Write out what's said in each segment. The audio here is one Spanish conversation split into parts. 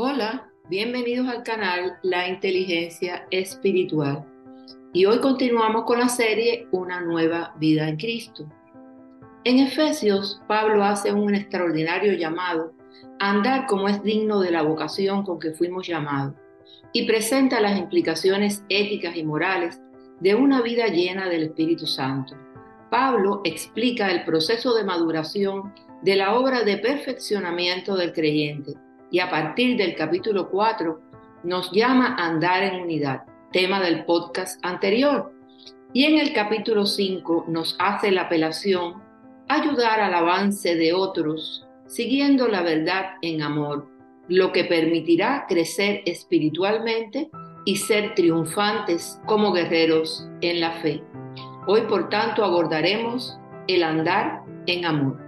Hola, bienvenidos al canal La Inteligencia Espiritual. Y hoy continuamos con la serie Una nueva vida en Cristo. En Efesios, Pablo hace un extraordinario llamado a andar como es digno de la vocación con que fuimos llamados y presenta las implicaciones éticas y morales de una vida llena del Espíritu Santo. Pablo explica el proceso de maduración de la obra de perfeccionamiento del creyente y a partir del capítulo 4 nos llama a andar en unidad, tema del podcast anterior. Y en el capítulo 5 nos hace la apelación ayudar al avance de otros, siguiendo la verdad en amor, lo que permitirá crecer espiritualmente y ser triunfantes como guerreros en la fe. Hoy, por tanto, abordaremos el andar en amor.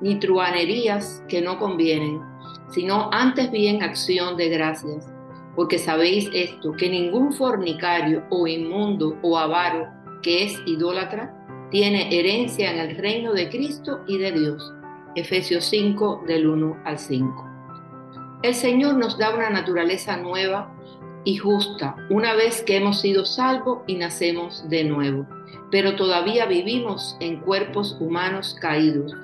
ni truanerías que no convienen sino antes bien acción de gracias, porque sabéis esto, que ningún fornicario o inmundo o avaro que es idólatra tiene herencia en el reino de Cristo y de Dios. Efesios 5 del 1 al 5. El Señor nos da una naturaleza nueva y justa una vez que hemos sido salvos y nacemos de nuevo, pero todavía vivimos en cuerpos humanos caídos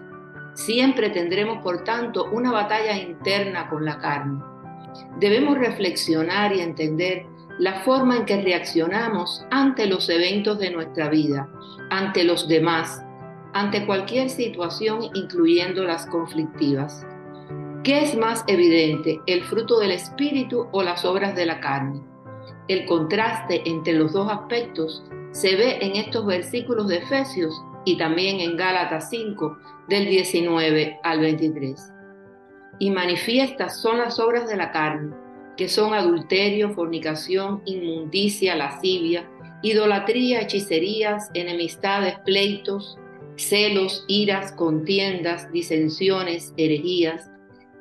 Siempre tendremos, por tanto, una batalla interna con la carne. Debemos reflexionar y entender la forma en que reaccionamos ante los eventos de nuestra vida, ante los demás, ante cualquier situación, incluyendo las conflictivas. ¿Qué es más evidente, el fruto del espíritu o las obras de la carne? El contraste entre los dos aspectos se ve en estos versículos de Efesios y también en Gálatas 5, del 19 al 23. Y manifiestas son las obras de la carne, que son adulterio, fornicación, inmundicia, lascivia, idolatría, hechicerías, enemistades, pleitos, celos, iras, contiendas, disensiones, herejías,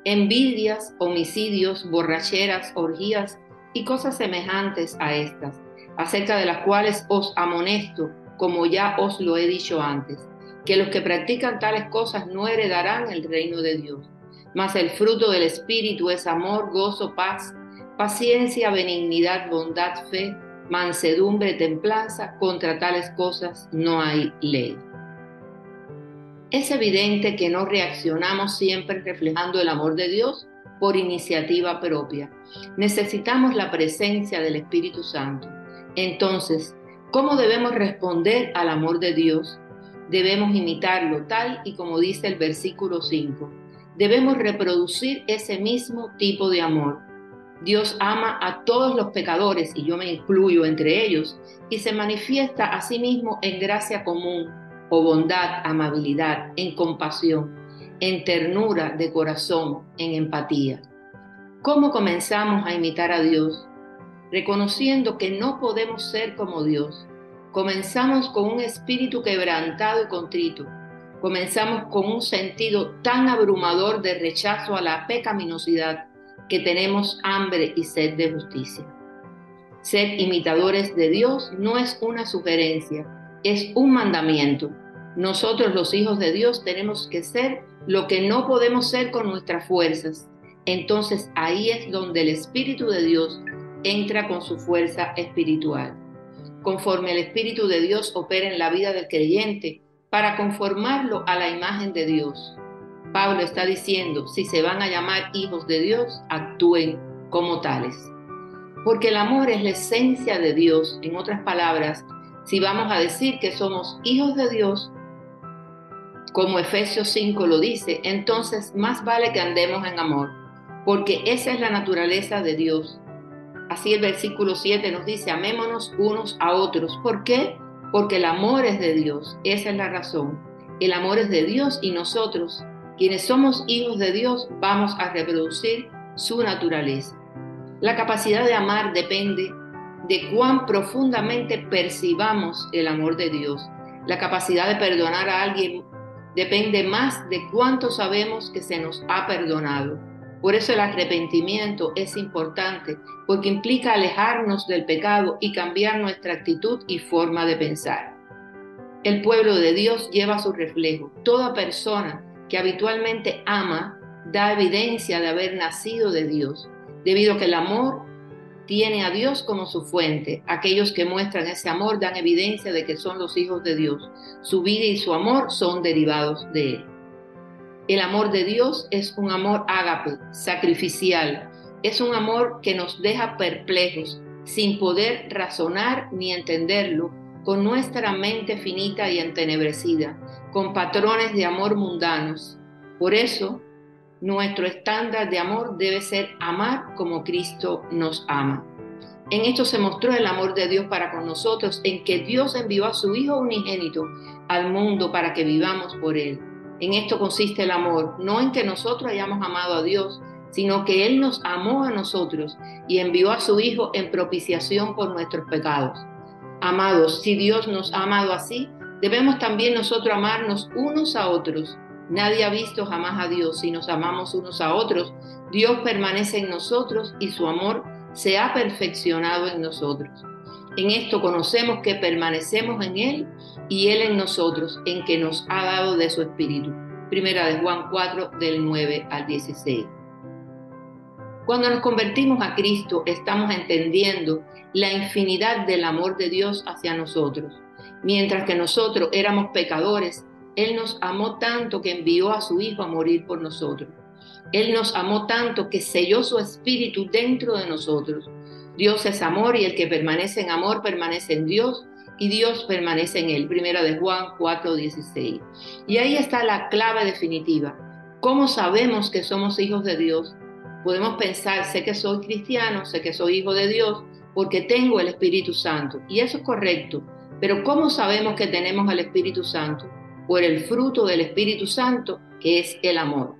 envidias, homicidios, borracheras, orgías y cosas semejantes a estas, acerca de las cuales os amonesto como ya os lo he dicho antes, que los que practican tales cosas no heredarán el reino de Dios. Mas el fruto del Espíritu es amor, gozo, paz, paciencia, benignidad, bondad, fe, mansedumbre, templanza. Contra tales cosas no hay ley. Es evidente que no reaccionamos siempre reflejando el amor de Dios por iniciativa propia. Necesitamos la presencia del Espíritu Santo. Entonces, ¿Cómo debemos responder al amor de Dios? Debemos imitarlo tal y como dice el versículo 5. Debemos reproducir ese mismo tipo de amor. Dios ama a todos los pecadores, y yo me incluyo entre ellos, y se manifiesta a sí mismo en gracia común, o bondad, amabilidad, en compasión, en ternura de corazón, en empatía. ¿Cómo comenzamos a imitar a Dios? Reconociendo que no podemos ser como Dios. Comenzamos con un espíritu quebrantado y contrito. Comenzamos con un sentido tan abrumador de rechazo a la pecaminosidad que tenemos hambre y sed de justicia. Ser imitadores de Dios no es una sugerencia, es un mandamiento. Nosotros los hijos de Dios tenemos que ser lo que no podemos ser con nuestras fuerzas. Entonces ahí es donde el Espíritu de Dios entra con su fuerza espiritual. Conforme el Espíritu de Dios opera en la vida del creyente para conformarlo a la imagen de Dios. Pablo está diciendo, si se van a llamar hijos de Dios, actúen como tales. Porque el amor es la esencia de Dios. En otras palabras, si vamos a decir que somos hijos de Dios, como Efesios 5 lo dice, entonces más vale que andemos en amor, porque esa es la naturaleza de Dios. Así el versículo 7 nos dice, amémonos unos a otros. ¿Por qué? Porque el amor es de Dios. Esa es la razón. El amor es de Dios y nosotros Quienes somos hijos de Dios vamos a reproducir su naturaleza. La capacidad de amar depende de cuán profundamente percibamos el amor de Dios. La capacidad de perdonar a alguien depende más de cuánto sabemos que se nos ha perdonado. Por eso el arrepentimiento es importante, porque implica alejarnos del pecado y cambiar nuestra actitud y forma de pensar. El pueblo de Dios lleva su reflejo. Toda persona que habitualmente ama da evidencia de haber nacido de Dios, debido a que el amor tiene a Dios como su fuente. Aquellos que muestran ese amor dan evidencia de que son los hijos de Dios. Su vida y su amor son derivados de Él. El amor de Dios es un amor ágape, sacrificial. Es un amor que nos deja perplejos, sin poder razonar ni entenderlo, con nuestra mente finita y entenebrecida, con patrones de amor mundanos. Por eso, nuestro estándar de amor debe ser amar como Cristo nos ama. En esto se mostró el amor de Dios para con nosotros, en que Dios envió a su Hijo unigénito al mundo para que vivamos por Él. En esto consiste el amor, no en que nosotros hayamos amado a Dios, sino que Él nos amó a nosotros y envió a su Hijo en propiciación por nuestros pecados. Amados, si Dios nos ha amado así, debemos también nosotros amarnos unos a otros Nadie ha visto jamás a Dios. Si nos amamos unos a otros, Dios permanece en nosotros y su amor se ha perfeccionado en nosotros. En esto conocemos que permanecemos en Él y Él en nosotros, en que nos ha dado de su Espíritu. Primera de Juan 4, del 9 al 16. Cuando nos convertimos a Cristo, estamos entendiendo la infinidad del amor de Dios hacia nosotros. Mientras que nosotros éramos pecadores, él nos amó tanto que envió a su Hijo a morir por nosotros. Él nos amó tanto que selló su espíritu dentro de nosotros. Dios es amor y el que permanece en amor permanece en Dios y Dios permanece en él. Primera de Juan 4:16. Y ahí está la clave definitiva. ¿Cómo sabemos que somos hijos de Dios? Podemos pensar, sé que soy cristiano, sé que soy hijo de Dios porque tengo el Espíritu Santo. Y eso es correcto. Pero ¿cómo sabemos que tenemos el Espíritu Santo? por el fruto del Espíritu Santo, que es el amor.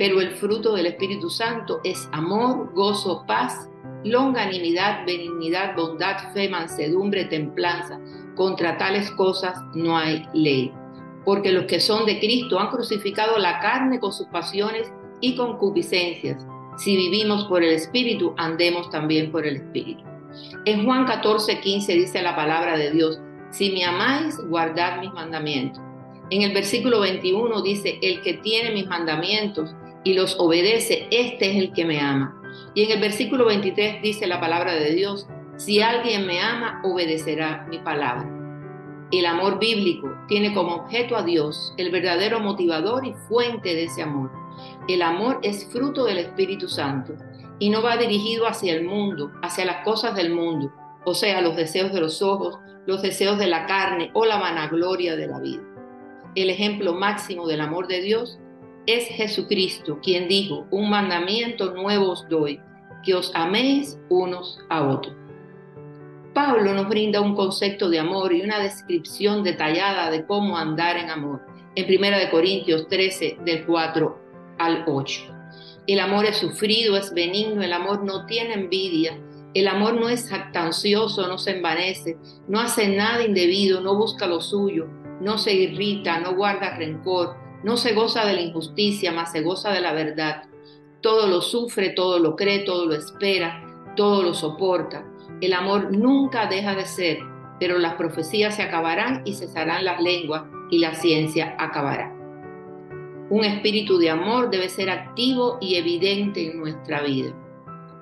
Pero el fruto del Espíritu Santo es amor, gozo, paz, longanimidad, benignidad, bondad, fe, mansedumbre, templanza. Contra tales cosas no hay ley. Porque los que son de Cristo han crucificado la carne con sus pasiones y concupiscencias. Si vivimos por el Espíritu, andemos también por el Espíritu. En Juan 14, 15 dice la palabra de Dios, si me amáis, guardad mis mandamientos. En el versículo 21 dice, el que tiene mis mandamientos y los obedece, este es el que me ama. Y en el versículo 23 dice la palabra de Dios, si alguien me ama, obedecerá mi palabra. El amor bíblico tiene como objeto a Dios, el verdadero motivador y fuente de ese amor. El amor es fruto del Espíritu Santo y no va dirigido hacia el mundo, hacia las cosas del mundo, o sea, los deseos de los ojos, los deseos de la carne o la vanagloria de la vida. El ejemplo máximo del amor de Dios es Jesucristo, quien dijo, un mandamiento nuevo os doy, que os améis unos a otros. Pablo nos brinda un concepto de amor y una descripción detallada de cómo andar en amor en 1 Corintios 13 del 4 al 8. El amor es sufrido, es benigno, el amor no tiene envidia, el amor no es jactancioso, no se envanece, no hace nada indebido, no busca lo suyo, no se irrita, no guarda rencor, no se goza de la injusticia, mas se goza de la verdad. Todo lo sufre, todo lo cree, todo lo espera, todo lo soporta. El amor nunca deja de ser, pero las profecías se acabarán y cesarán las lenguas y la ciencia acabará. Un espíritu de amor debe ser activo y evidente en nuestra vida.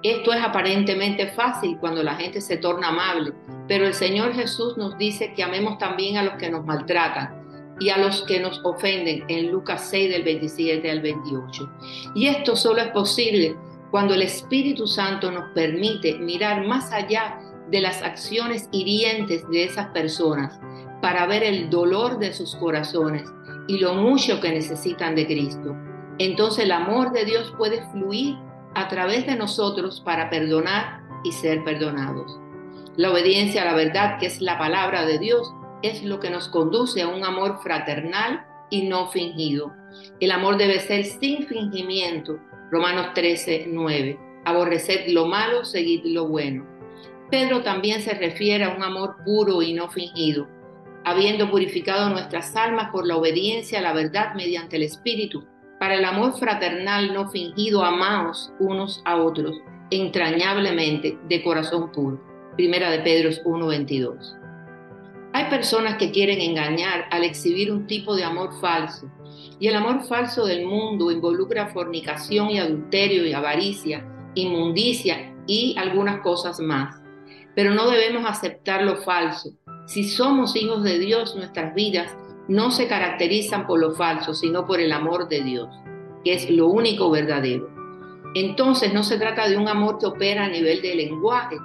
Esto es aparentemente fácil cuando la gente se torna amable, pero el Señor Jesús nos dice que amemos también a los que nos maltratan y a los que nos ofenden en Lucas 6 del 27 al 28. Y esto solo es posible cuando el Espíritu Santo nos permite mirar más allá de las acciones hirientes de esas personas para ver el dolor de sus corazones y lo mucho que necesitan de Cristo. Entonces el amor de Dios puede fluir a través de nosotros para perdonar y ser perdonados. La obediencia a la verdad, que es la palabra de Dios, es lo que nos conduce a un amor fraternal y no fingido. El amor debe ser sin fingimiento. Romanos 13, 9. Aborreced lo malo, seguid lo bueno. Pedro también se refiere a un amor puro y no fingido, habiendo purificado nuestras almas por la obediencia a la verdad mediante el Espíritu. Para el amor fraternal no fingido, amaos unos a otros entrañablemente de corazón puro. Primera de Pedro 1:22. Hay personas que quieren engañar al exhibir un tipo de amor falso, y el amor falso del mundo involucra fornicación y adulterio y avaricia, inmundicia y algunas cosas más. Pero no debemos aceptar lo falso. Si somos hijos de Dios, nuestras vidas no se caracterizan por lo falso, sino por el amor de Dios, que es lo único verdadero. Entonces no se trata de un amor que opera a nivel de lenguaje,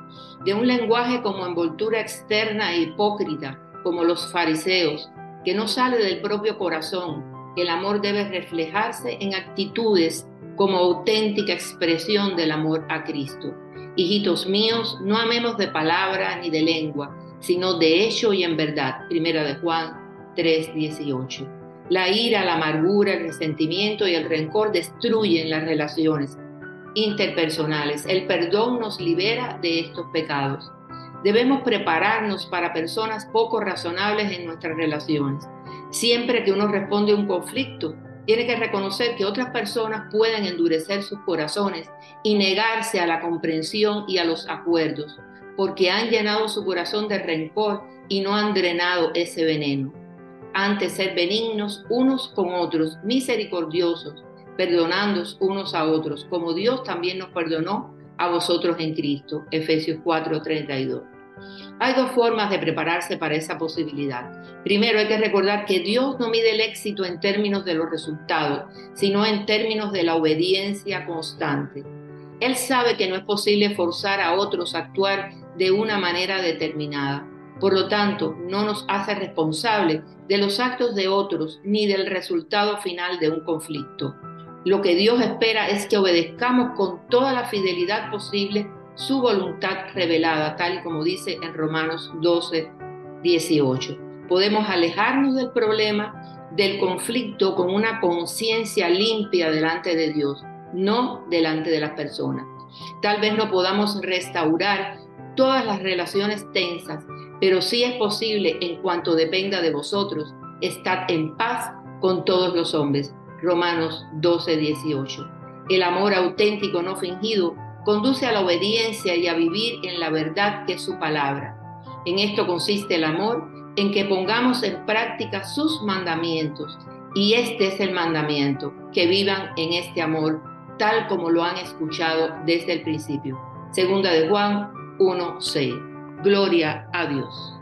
de un lenguaje como envoltura externa e hipócrita, como los fariseos, que no sale del propio corazón. El amor debe reflejarse en actitudes como auténtica expresión del amor a Cristo. Hijitos míos, no amemos de palabra ni de lengua, sino de hecho y en verdad. Primera de Juan 3:18. La ira, la amargura, el resentimiento y el rencor destruyen las relaciones interpersonales. El perdón nos libera de estos pecados. Debemos prepararnos para personas poco razonables en nuestras relaciones. Siempre que uno responde a un conflicto, tiene que reconocer que otras personas pueden endurecer sus corazones y negarse a la comprensión y a los acuerdos, porque han llenado su corazón de rencor y no han drenado ese veneno. Antes ser benignos unos con otros, misericordiosos, perdonándoos unos a otros, como Dios también nos perdonó a vosotros en Cristo. Efesios 4:32. Hay dos formas de prepararse para esa posibilidad. Primero hay que recordar que Dios no mide el éxito en términos de los resultados, sino en términos de la obediencia constante. Él sabe que no es posible forzar a otros a actuar de una manera determinada. Por lo tanto, no nos hace responsables de los actos de otros ni del resultado final de un conflicto. Lo que Dios espera es que obedezcamos con toda la fidelidad posible su voluntad revelada, tal y como dice en Romanos 12, 18. Podemos alejarnos del problema, del conflicto, con una conciencia limpia delante de Dios, no delante de las personas. Tal vez no podamos restaurar todas las relaciones tensas, pero sí es posible, en cuanto dependa de vosotros, estar en paz con todos los hombres Romanos 12, 18. El amor auténtico, no fingido, conduce a la obediencia y a vivir en la verdad que es su palabra. En esto consiste el amor, en que pongamos en práctica sus mandamientos. Y este es el mandamiento, que vivan en este amor, tal como lo han escuchado desde el principio. Segunda de Juan 1, 6. Gloria a Dios.